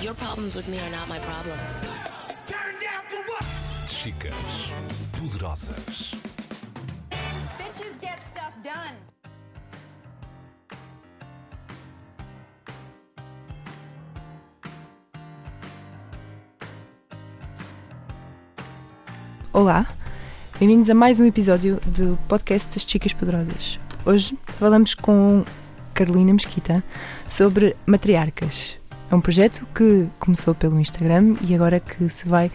Your problems with me are not my problems. Chicas poderosas. Bitches get stuff done. Olá, bem-vindos a mais um episódio do podcast das Chicas Poderosas. Hoje falamos com Carolina Mesquita sobre matriarcas. É um projeto que começou pelo Instagram e agora que se vai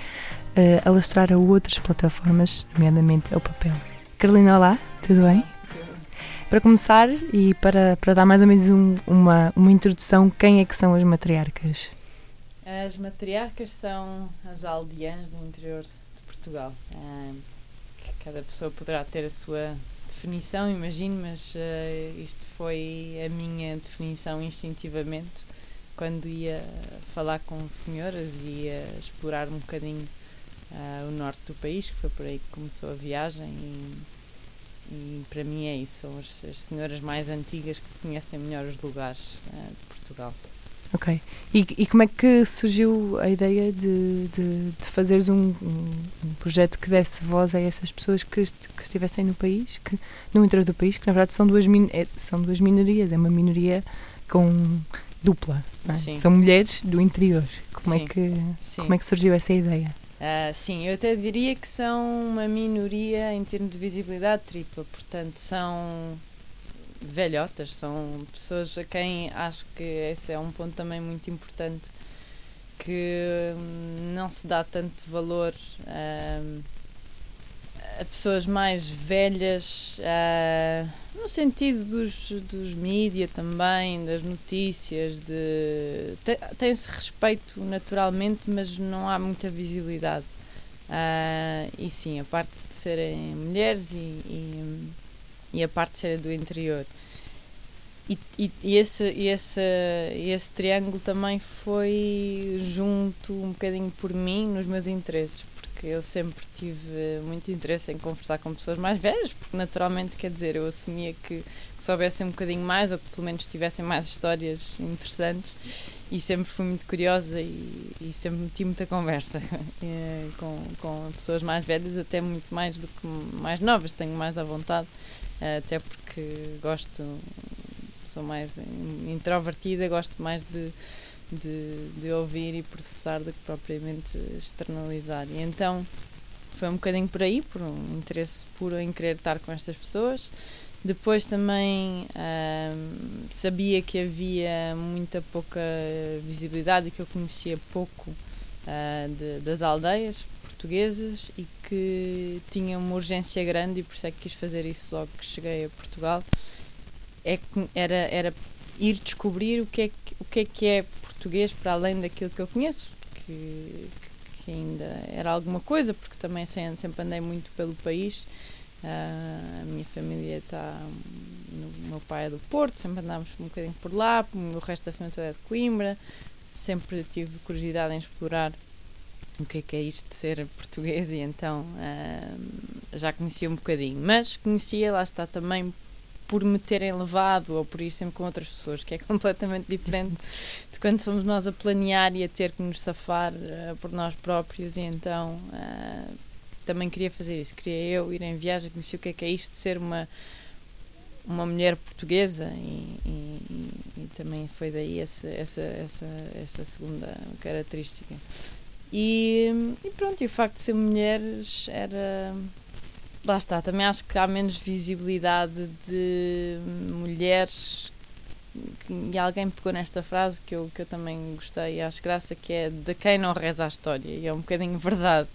eh, alastrar a outras plataformas, nomeadamente ao papel. Carolina, olá, tudo bem? Para começar e para, para dar mais ou menos um- uma, uma introdução, quem é que são as matriarcas? As matriarcas são as aldeãs do interior de Portugal. Que cada pessoa poderá ter a sua definição, imagino, mas ah, isto foi a minha definição instintivamente quando ia falar com senhoras e ia explorar um bocadinho ah, o norte do país, que foi por aí que começou a viagem e, e para mim é isso, são as, as senhoras mais antigas que conhecem melhor os lugares ah, de Portugal. Ok. E, e como é que surgiu a ideia de, de, de fazeres um- um projeto que desse voz a essas pessoas que, est- que estivessem no país, que, no interior do país, que na verdade são duas, min- é- são duas minorias, é uma minoria com dupla. é? São mulheres do interior. Como, é Sim. que, Sim. como é que surgiu essa ideia? Ah, sim, eu até diria que são uma minoria em termos de visibilidade tripla, portanto são velhotas, são pessoas a quem acho que esse é um ponto também muito importante que hum, não se dá tanto valor hum, pessoas mais velhas ah, no sentido dos, dos mídia também, das notícias, de te- tem-se respeito naturalmente, mas não há muita visibilidade. Ah, e sim, a parte de serem mulheres e, e, e a parte de serem do interior. E, e, e esse, e esse, esse triângulo também foi junto um bocadinho por mim nos meus interesses, porque eu sempre tive muito interesse em conversar com pessoas mais velhas, porque naturalmente, quer dizer, eu assumia que, que soubessem um bocadinho mais ou que pelo menos tivessem mais histórias interessantes e sempre fui muito curiosa e, e sempre meti muita conversa eh, com, com pessoas mais velhas, até muito mais do que mais novas, tenho mais à vontade, eh, até porque gosto, sou mais in- introvertida, gosto mais de, de, de ouvir e processar do que propriamente externalizar. E então foi um bocadinho por aí, por um interesse puro em querer estar com estas pessoas. Depois também ahm, sabia que havia muita pouca visibilidade e que eu conhecia pouco ah, de- das aldeias portuguesas e que tinha uma urgência grande e por isso é que quis fazer isso logo que cheguei a Portugal. É era, era ir descobrir o que, é que, o que é que é português para além daquilo que eu conheço, que, que ainda era alguma coisa, porque também sempre andei muito pelo país. Ah, a minha família está. O meu pai é do Porto, sempre andámos um bocadinho por lá, o resto da família é de Coimbra. Sempre tive curiosidade em explorar o que é que é isto de ser português e então ah, já conhecia um bocadinho. Mas conhecia, lá está também por me terem levado ou por ir sempre com outras pessoas, que é completamente diferente de quando somos nós a planear e a ter que nos safar ah, por nós próprios e então ah, também queria fazer isso, queria eu ir em viagem, conhecer o que é que é isto de ser uma uma mulher portuguesa e, e- e- e também foi daí essa, essa, essa, essa segunda característica. E, e pronto, e o facto de ser mulheres era. Lá está, também acho que há menos visibilidade de mulheres. E alguém pegou nesta frase que eu, que eu também gostei e acho graça, que é de quem não reza a história. E é um bocadinho verdade.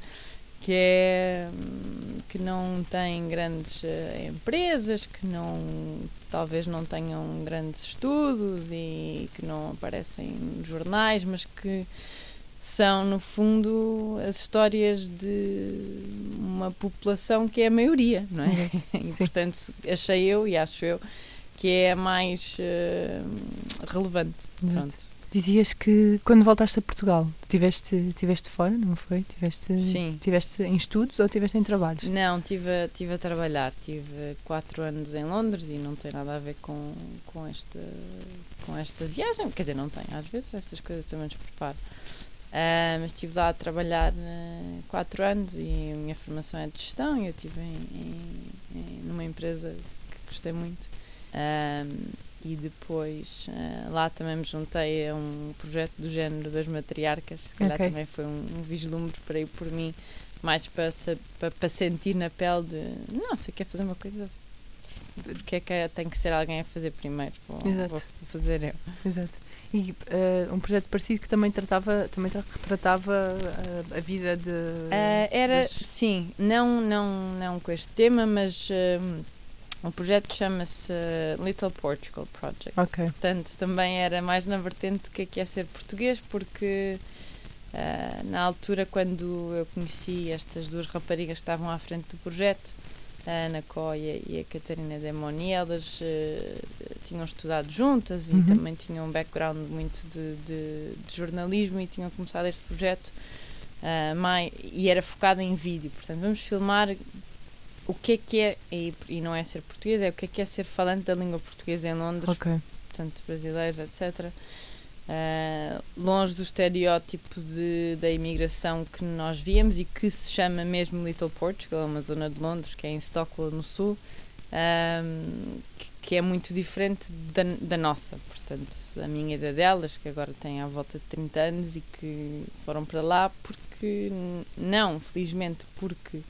Que é hum, que não tem grandes eh, empresas, que não talvez não tenham grandes estudos e que não aparecem nos jornais, mas que são, no fundo, as histórias de uma população que é a maioria, não é? E, Sim. portanto, achei eu e acho eu que é a mais eh, relevante. Pronto. Dizias que quando voltaste a Portugal, tiveste, tiveste fora, não foi? Tiveste, Sim. tiveste em estudos ou tiveste em trabalhos? Não, estive a, tive a trabalhar. Tive quatro anos em Londres e não tem nada a ver com, com, esta, com esta viagem. Quer dizer, não tem. Às vezes estas coisas também nos preparam. Ah, mas estive lá a trabalhar uh, quatro anos e a minha formação é de gestão e eu estive em, em, em, numa empresa que gostei muito. Ah, e depois uh, lá também me juntei a um projeto do género das matriarcas, se calhar Ok. também foi um, um vislumbre para ir por mim, mais para, para, para sentir na pele de não, se eu quero fazer uma coisa, porque é que é- tem que ser alguém a fazer primeiro? Vou, vou fazer eu. Exato. E eh, um projeto parecido que também tratava, também tra- retratava eh, a vida de. Ah, era, das- sim, não, não, não com este tema, mas um, o projeto chama-se uh, Little Portugal Project. Ok. Portanto, também era mais na vertente do que é que é ser português, porque ah, na altura, quando eu conheci estas duas raparigas que estavam à frente do projeto, a Ana Coia e a Catarina Demoni, elas eh, tinham estudado juntas e Uhum. também tinham um background muito de, de- de jornalismo e tinham começado este projeto mai- e era focado em vídeo. Portanto, vamos filmar o que é que é, e, e não é ser português, é o que é que é ser falante da língua portuguesa em Londres, Ok. portanto, brasileiros, etc. Ah, longe do estereótipo de, da imigração que nós víamos e que se chama mesmo Little Portugal, uma zona de Londres que é em Stockwell, no sul, ahm, que, que é muito diferente da, da nossa. Portanto, a minha e da delas, que agora têm à volta de 30 anos e que foram para lá porque, não, felizmente, porque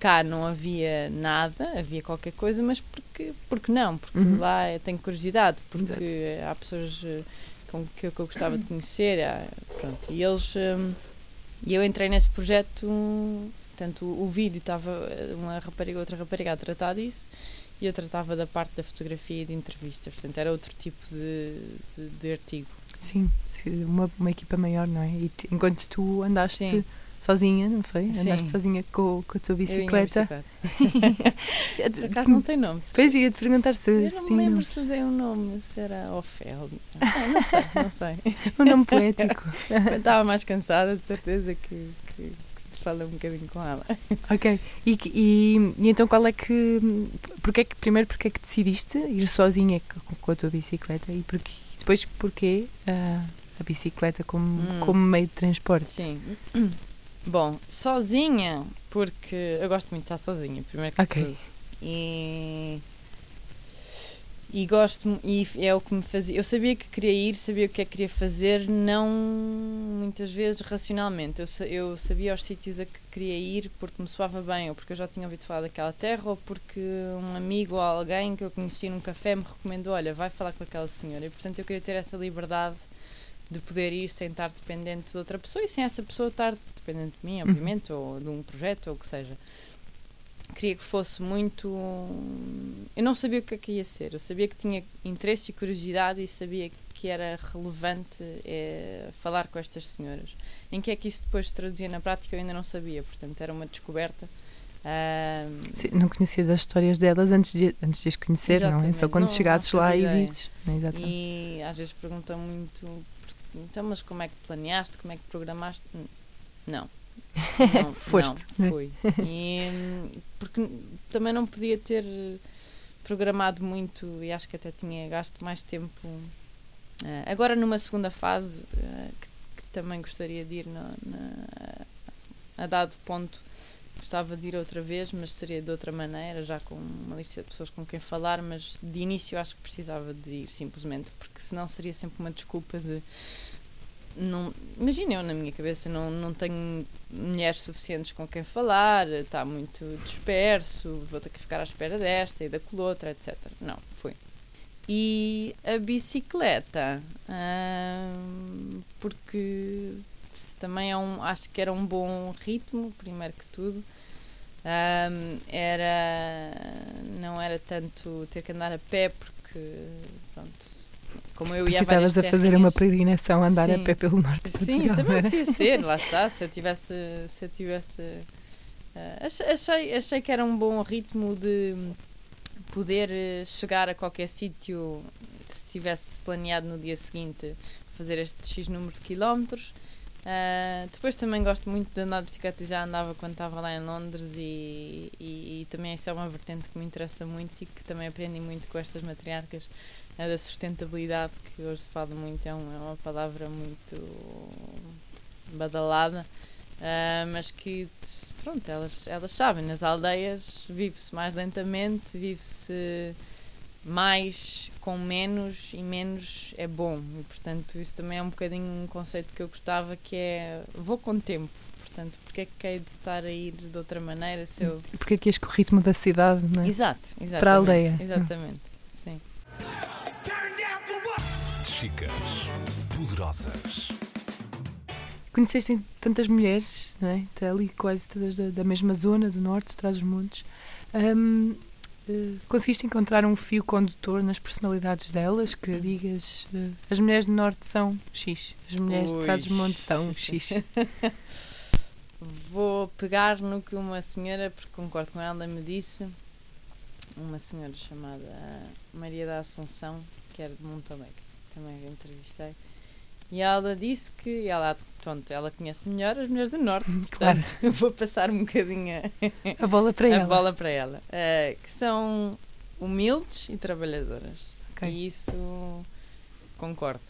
cá não havia nada, havia qualquer coisa, mas porque, porque não? Porque Uhum. lá eu tenho curiosidade, porque Exato. há pessoas eh, com que, eu- que eu gostava de conhecer, há- pronto, e eles, hum, e eu entrei nesse projeto, portanto, o, vídeo estava uma rapariga, outra rapariga a tratar disso, e eu tratava da parte da fotografia e de entrevistas, portanto, era outro tipo de, de, de artigo. Sim, uma, uma equipa maior, não é? E te- enquanto tu andaste Sim. Sozinha, não foi? Sim. Andaste sozinha com, com a tua Eu ia bicicleta. Por acaso não tem nome. Depois ia-te perguntar se, Eu se não me tinha lembro nome. se dei um nome, se era Ofel. Não, não sei, não sei. um nome poético. Eu estava mais cansada, de certeza que, que, que falei um bocadinho com ela. ok. E, e, e então qual é que. Porque é que primeiro porque é que decidiste ir sozinha com, com a tua bicicleta e depois porquê ah, a bicicleta como, Hum. como meio de transporte? Sim. Bom, sozinha, porque eu gosto muito de estar sozinha, primeiro que Ok. tudo. E. E gosto, e é o que me fazia. Eu sabia que queria ir, sabia o que é que queria fazer, não muitas vezes racionalmente. Eu, eu sabia os sítios a que queria ir porque me soava bem, ou porque eu já tinha ouvido falar daquela terra, ou porque um amigo ou alguém que eu conheci num café me recomendou: olha, vai falar com aquela senhora. E portanto eu queria ter essa liberdade de poder ir sem estar dependente de outra pessoa e sem essa pessoa estar dependente de mim, obviamente, ou de um projeto, ou o que seja. Queria que fosse muito. Eu não sabia o que é que ia ser, eu sabia que tinha interesse e curiosidade e sabia que era relevante eh, falar com estas senhoras. Em que é que isso depois se traduzia na prática eu ainda não sabia, portanto era uma descoberta. Ahm, Sim, não conhecia das histórias delas antes de, antes de as conhecer, não é? Só Exatamente. quando Não- chegasses não lá fazia e ideia. dizes. Exatamente. E às vezes perguntam muito, então, mas como é que planeaste, como é que programaste? N- Não. Não, Foste, não, fui. E, hum, porque também não podia ter programado muito e acho que até tinha gasto mais tempo. eh, agora numa segunda fase, eh, que, que também gostaria de ir na, na- a dado ponto, gostava de ir outra vez, mas seria de outra maneira, já com uma lista de pessoas com quem falar, mas de início acho que precisava de ir simplesmente, porque senão seria sempre uma desculpa de não, imagina eu na minha cabeça não, não tenho mulheres suficientes com quem falar, está muito disperso, vou ter que ficar à espera desta e da outra, etc. Não, foi. E a bicicleta, hum, porque também é um, acho que era um bom ritmo, primeiro que tudo. Hum, era não era tanto ter que andar a pé porque pronto, como eu ia a Precisavas a fazer uma peregrinação, andar a Sim. pé pelo norte de Sim, Portugal. também podia ser, lá está. Se eu tivesse. Se eu tivesse ach- achei, achei que era um bom ritmo de poder eh, chegar a qualquer sítio se tivesse planeado no dia seguinte fazer este X número de quilómetros. Uh, depois também gosto muito de andar de bicicleta já andava quando estava lá em Londres e, e, e, também isso é uma vertente que me interessa muito e que também aprendi muito com estas matriarcas a da sustentabilidade que hoje se fala muito é, um, é uma palavra muito badalada uh, mas que pronto elas elas sabem nas aldeias vive-se mais lentamente vive-se mais com menos e menos é bom. E, portanto, isso também é um bocadinho um conceito que eu gostava que é vou com tempo. Portanto, porque é que hei de estar a ir de outra maneira se eu... Porque é que és com o ritmo da cidade, não é? Exato, exatamente. Para a aldeia. Exatamente, sim. Chicas poderosas. Conheceste tantas mulheres, não é? Está ali quase todas da, da mesma zona, do norte, traz os montes. Um, Uh, conseguiste encontrar um fio condutor nas personalidades delas que digas uh, as mulheres do norte são X, as mulheres Ui, de Trás-os-Montes são X? Vou pegar no que uma senhora, porque concordo com ela, me disse, uma senhora chamada Maria da Assunção, que era de Montalegre, também a entrevistei, e ela disse que ela, pronto, ela conhece melhor as mulheres do Norte, claro. portanto vou passar um bocadinho a, a bola para a ela. Bola para ela uh, que são humildes e trabalhadoras. Okay. E isso concordo,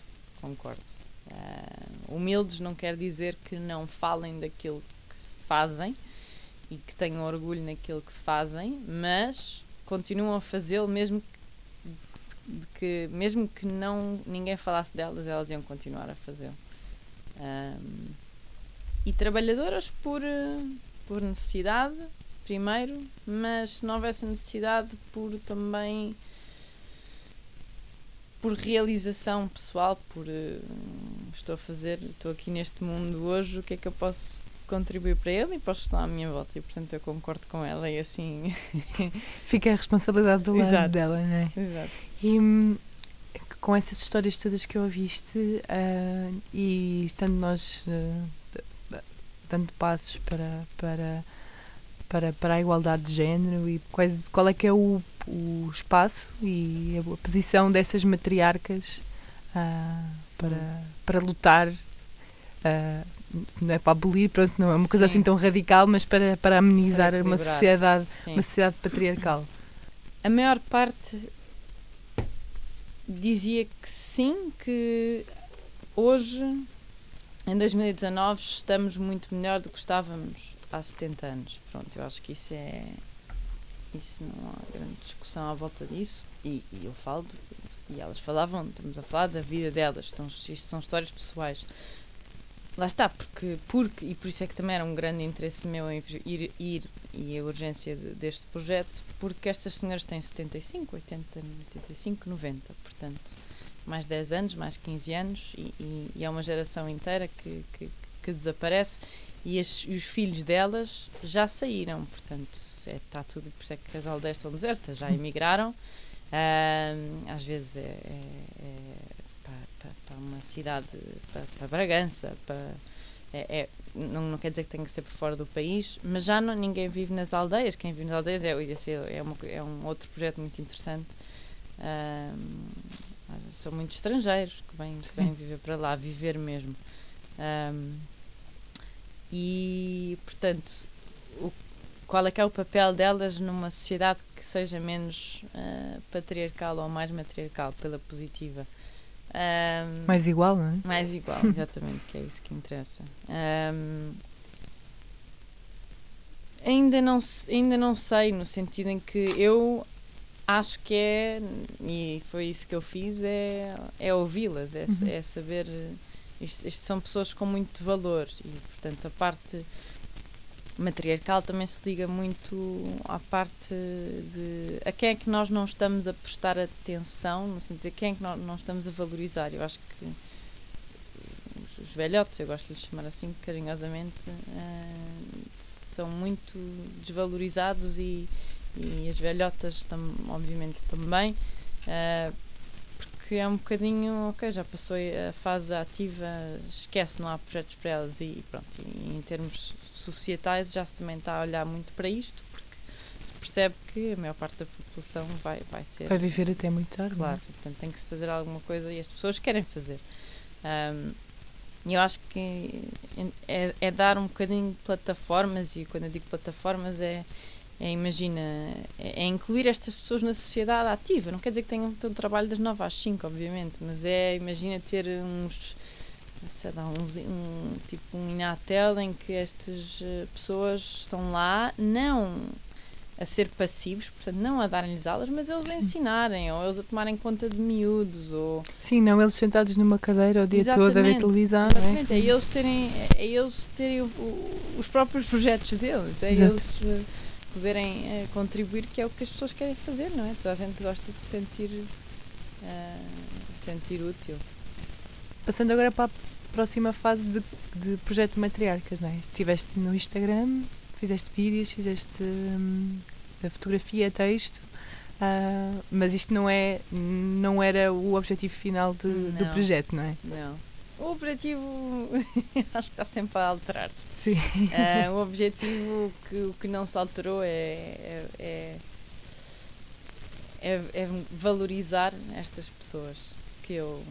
concordo. Uh, humildes não quer dizer que não falem daquilo que fazem e que tenham orgulho naquilo que fazem, mas continuam a fazê-lo mesmo que de que mesmo que não ninguém falasse delas, elas iam continuar a fazer. Um, e trabalhadoras por, por necessidade, primeiro, mas se não houvesse necessidade, por também por realização pessoal, por uh, estou a fazer, estou aqui neste mundo hoje, o que é que eu posso contribuir para ele e posso estar à minha volta e portanto eu concordo com ela e assim fica a responsabilidade do lado Exato. dela, não é? Exato. E hum, com essas histórias todas que ouviste uh, e estando nós uh, dando passos para, para, para, para a igualdade de género e quais, qual é que é o, o espaço e a, posição dessas matriarcas uh, para, para lutar não é para abolir, pronto, não é uma coisa Sim. assim tão radical, mas para, para amenizar para uma sociedade, Sim. uma sociedade patriarcal. A maior parte dizia que sim, que hoje, em 2019, estamos muito melhor do que estávamos há 70 anos. Pronto, eu acho que isso é. Isso não há grande discussão à volta disso. E, e eu falo, de, e elas falavam, estamos a falar da vida delas, então, isto são histórias pessoais. Lá está, porque, porque, e por isso é que também era um grande interesse meu em ir, ir e a urgência de, deste projeto, porque estas senhoras têm 75, 80, 85, 90, portanto, mais 10 anos, mais 15 anos, e, e, e é uma geração inteira que, que, que desaparece, e, as, e, os filhos delas já saíram, portanto, é, está tudo, por isso é que as aldeias estão desertas, já emigraram, às vezes é, é, é para, para, uma cidade, para, para Bragança, para, é, é, não, não quer dizer que tenha que ser por fora do país, mas já não, ninguém vive nas aldeias. Quem vive nas aldeias é, é, uma, é um outro projeto muito interessante. Um, são muitos estrangeiros que vêm, que vêm viver para lá, viver mesmo. Um, e, portanto, o, qual é que é o papel delas numa sociedade que seja menos uh, patriarcal ou mais matriarcal, pela positiva? Um, mais igual, não é? Mais igual, exatamente, que é isso que interessa. Um, ainda, não, ainda não sei, no sentido em que eu acho que é, e foi isso que eu fiz, é, é ouvi-las, é, uhum. é saber. Isto, isto, são pessoas com muito valor e, portanto, a parte matriarcal também se liga muito à parte de a quem é que nós não estamos a prestar atenção, no sentido de quem é que nós não estamos a valorizar. Eu acho que os, velhotes, eu gosto de lhes chamar assim carinhosamente, uh, são muito desvalorizados e, e as velhotas, tam, obviamente, também. Uh, porque é um bocadinho, ok, já passou a fase ativa, esquece, não há projetos para elas e pronto, e em termos societais já se também está a olhar muito para isto, porque se percebe que a maior parte da população vai, vai ser. Vai viver até muito tarde. Claro, é? portanto tem que se fazer alguma coisa e as pessoas querem fazer. Um, e eu acho que é, é dar um bocadinho de plataformas, e quando eu digo plataformas é, é imagina, é, é incluir estas pessoas na sociedade ativa. Não quer dizer que tenham um trabalho das 9 às 5, obviamente, mas é, imagina, ter uns, sei lá, uns, um, tipo um Inatel em que estas eh, pessoas estão lá, não a ser passivos, portanto, não a darem-lhes aulas, mas eles a ensinarem, ou eles a tomarem conta de miúdos, ou... Sim, não eles sentados numa cadeira o dia Exatamente, todo a ver televisão, Exatamente, é é? eles terem, é eles terem o- o- os próprios projetos deles, é Exato. eles eh, poderem eh, contribuir, que é o que as pessoas querem fazer, não é? Toda a gente gosta de se sentir, eh, sentir útil. Passando agora para a próxima fase de, de projeto de matriarcas, não é? Estiveste no Instagram, fizeste vídeos, fizeste hum, a fotografia, texto, ah, mas isto não, é, não era o objetivo final de- do projeto, não é? Não. O objetivo acho que está sempre a alterar-se. Sim. Ah, o objetivo que, o que não se alterou é, é, é, é- é valorizar estas pessoas que eu,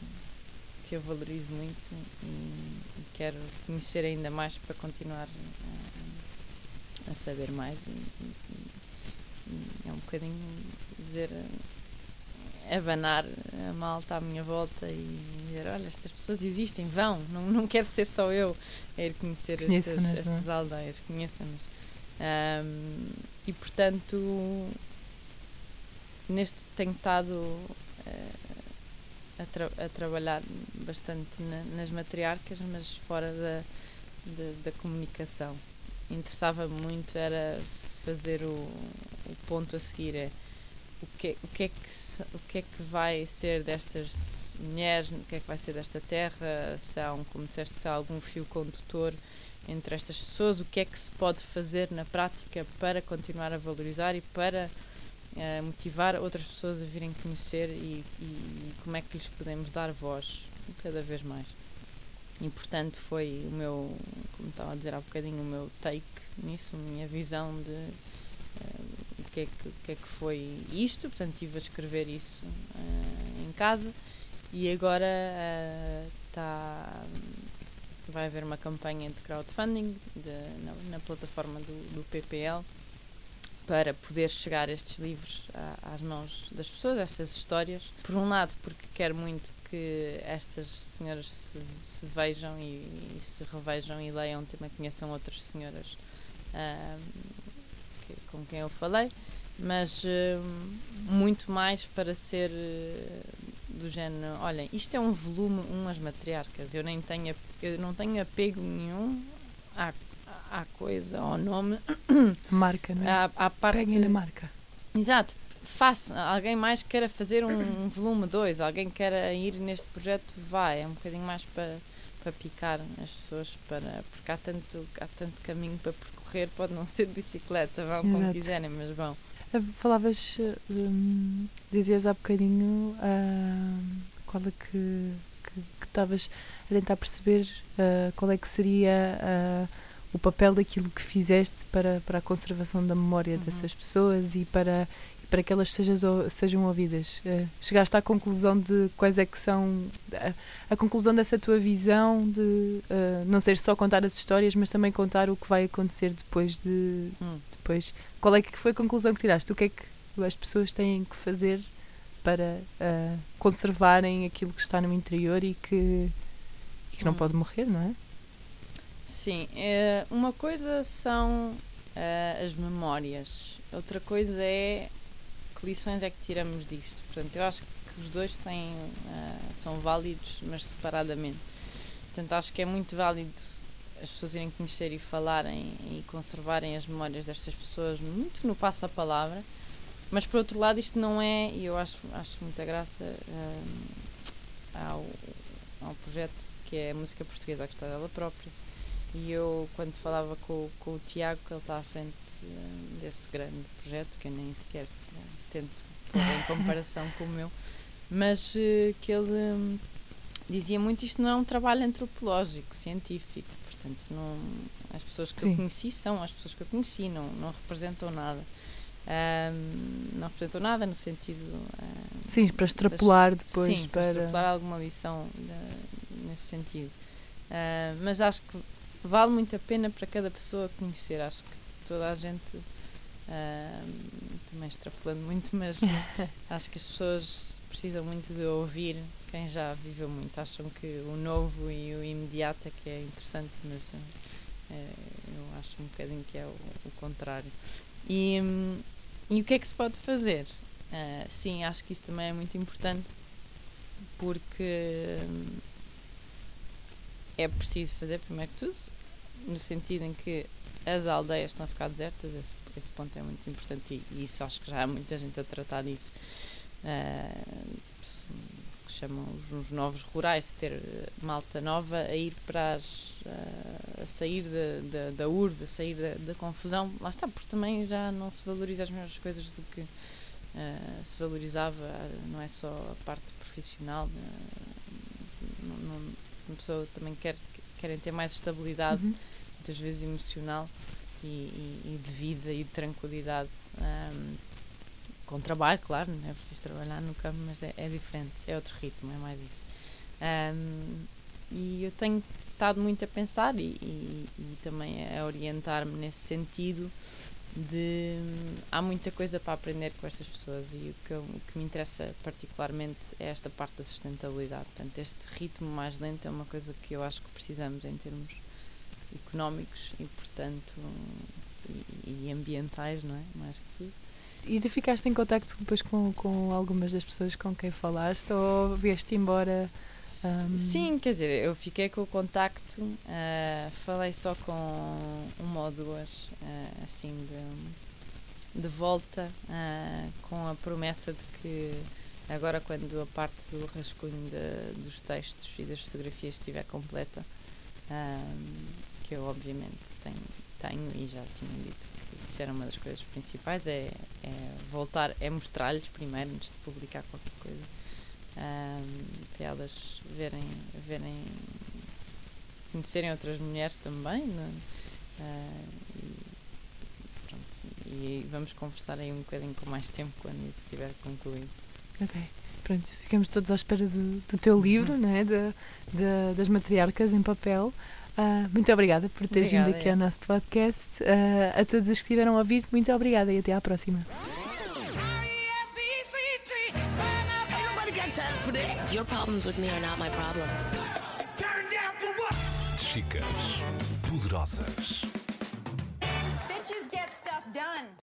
que eu valorizo muito e, e quero conhecer ainda mais para continuar ah, a saber mais e, e- é um bocadinho dizer abanar a malta à minha volta e dizer, olha, estas pessoas existem, vão, não, não quero ser só eu a ir conhecer estas, é? estas aldeias, conheçam-nos. Ahm, e portanto, neste tenho estado eh, a, tra- a trabalhar bastante na- nas matriarcas, mas fora da, da, da comunicação. Interessava muito era fazer o, o ponto a seguir é o que, o, que é que o que é que vai ser destas mulheres, o que é que vai ser desta terra, se há, um, como disseste, se há algum fio condutor entre estas pessoas, o que é que se pode fazer na prática para continuar a valorizar e para eh, motivar outras pessoas a virem conhecer e, e como é que lhes podemos dar voz cada vez mais. E portanto foi o meu, como estava a dizer há bocadinho, o meu take nisso, a minha visão de eh, o que, é que, que é que foi isto, portanto estive a escrever isso eh, em casa. E agora eh, está vai haver uma campanha de crowdfunding de- na, na plataforma do, do PPL para poder chegar estes livros às mãos das pessoas, estas histórias. Por um lado, porque quero muito que estas senhoras se, se vejam e, e se revejam e leiam, também conheçam outras senhoras ahm, que- com quem eu falei, mas ahm, muito mais para ser eh, do género, olhem, isto é um volume, umas matriarcas, eu nem tenho, eu não tenho apego nenhum à, à coisa, ao nome, Marca, não é? à, à parte... Peguem na marca. Exato. Faça. Alguém mais queira fazer um, um volume 2, alguém queira ir neste projeto, vai. É um bocadinho mais para, para picar as pessoas, para, porque há tanto, há tanto caminho para percorrer, pode não ser de bicicleta, vão como Exato. quiserem, mas vão. Ah, Falavas, hum, dizias há bocadinho ah, qual é que estavas a tentar perceber ah, qual é que seria ah, o papel daquilo que fizeste para, para a conservação da memória Uhum. dessas pessoas e para, para que elas sejas, sejam ouvidas. Ah, chegaste à conclusão de quais é que são a, a conclusão dessa tua visão de ah, não ser só contar as histórias, mas também contar o que vai acontecer depois de Hum. depois qual é que foi a conclusão que tiraste? O que é que as pessoas têm que fazer para ah, conservarem aquilo que está no interior e que, e que não Hum. pode morrer, não é? Sim, eh, uma coisa são eh, as memórias, outra coisa é que lições é que tiramos disto. Portanto, eu acho que os dois têm, eh, são válidos, mas separadamente. Portanto, acho que é muito válido as pessoas irem conhecer e falarem e conservarem as memórias destas pessoas muito no passo-a-palavra. Mas, por outro lado, isto não é, e eu acho, acho muita graça eh, ao, ao projeto que é a música portuguesa à gostar dela própria. E eu, quando falava com, com o Tiago, que ele está à frente eh, desse grande projeto, que eu nem sequer eh, tento pôr em comparação com o meu, mas eh, que ele hum, dizia muito isto não é um trabalho antropológico, científico, portanto não, as pessoas que Sim. eu conheci são as pessoas que eu conheci, não, não representam nada. Ahm, não representam nada no sentido ah, Sim, para extrapolar depois Sim, para para. extrapolar alguma lição da- nesse sentido. Ah, mas acho que vale muito a pena para cada pessoa conhecer. Acho que toda a gente, ah, também extrapolando muito, mas acho que as pessoas precisam muito de ouvir quem já viveu muito. Acham que o novo e o imediato é que é interessante, mas eh, eu acho um bocadinho que é o, o contrário. E, hum, e o que é que se pode fazer? Ah, sim, acho que isso também é muito importante porque hum, é preciso fazer primeiro que tudo, no sentido em que as aldeias estão a ficar desertas, esse, esse ponto é muito importante e, e isso acho que já há muita gente a tratar disso. ah, que chamam os, os novos rurais, ter eh, malta nova a ir para as. ah, a sair da, da, da urbe, a sair da, da confusão. Lá está, porque também já não se valoriza as mesmas coisas do que ah, se valorizava, não é só a parte profissional. não, não, uma pessoa também quer querem ter mais estabilidade, Uhum. Muitas vezes emocional e, e- e de vida e de tranquilidade. ahm, com trabalho, claro, não é preciso trabalhar no campo, mas é, é diferente, é outro ritmo, é mais isso. Ahm, e eu tenho estado muito a pensar e, e- e também a orientar-me nesse sentido de há muita coisa para aprender com estas pessoas e o que, o que me interessa particularmente é esta parte da sustentabilidade. Portanto, este ritmo mais lento é uma coisa que eu acho que precisamos em termos económicos e, portanto, e, e ambientais, não é? Mais que tudo. E tu ficaste em contacto depois com, com algumas das pessoas com quem falaste ou vieste embora? Ahm. Sim, quer dizer, eu fiquei com o contacto, ah, falei só com uma ou duas, ah, assim, de, de volta, ah, com a promessa de que agora, quando a parte do rascunho da- dos textos e das fotografias estiver completa, que eu obviamente tenho, tenho e já tinha dito que isso era uma das coisas principais, é, é voltar, é mostrar-lhes primeiro, antes de publicar qualquer coisa ahm, para elas verem, verem, conhecerem outras mulheres também. Ah, e, pronto, e vamos conversar aí um bocadinho com mais tempo quando isso estiver concluído. Ok. Pronto, ficamos todos à espera do, do teu livro, não é? Da- da- das matriarcas em papel. Ah, muito obrigada por teres vindo aqui ao nosso podcast. Ah, a todos os que estiveram a ouvir, muito obrigada e até à próxima. Your problems with me are not my problems. Chicas poderosas.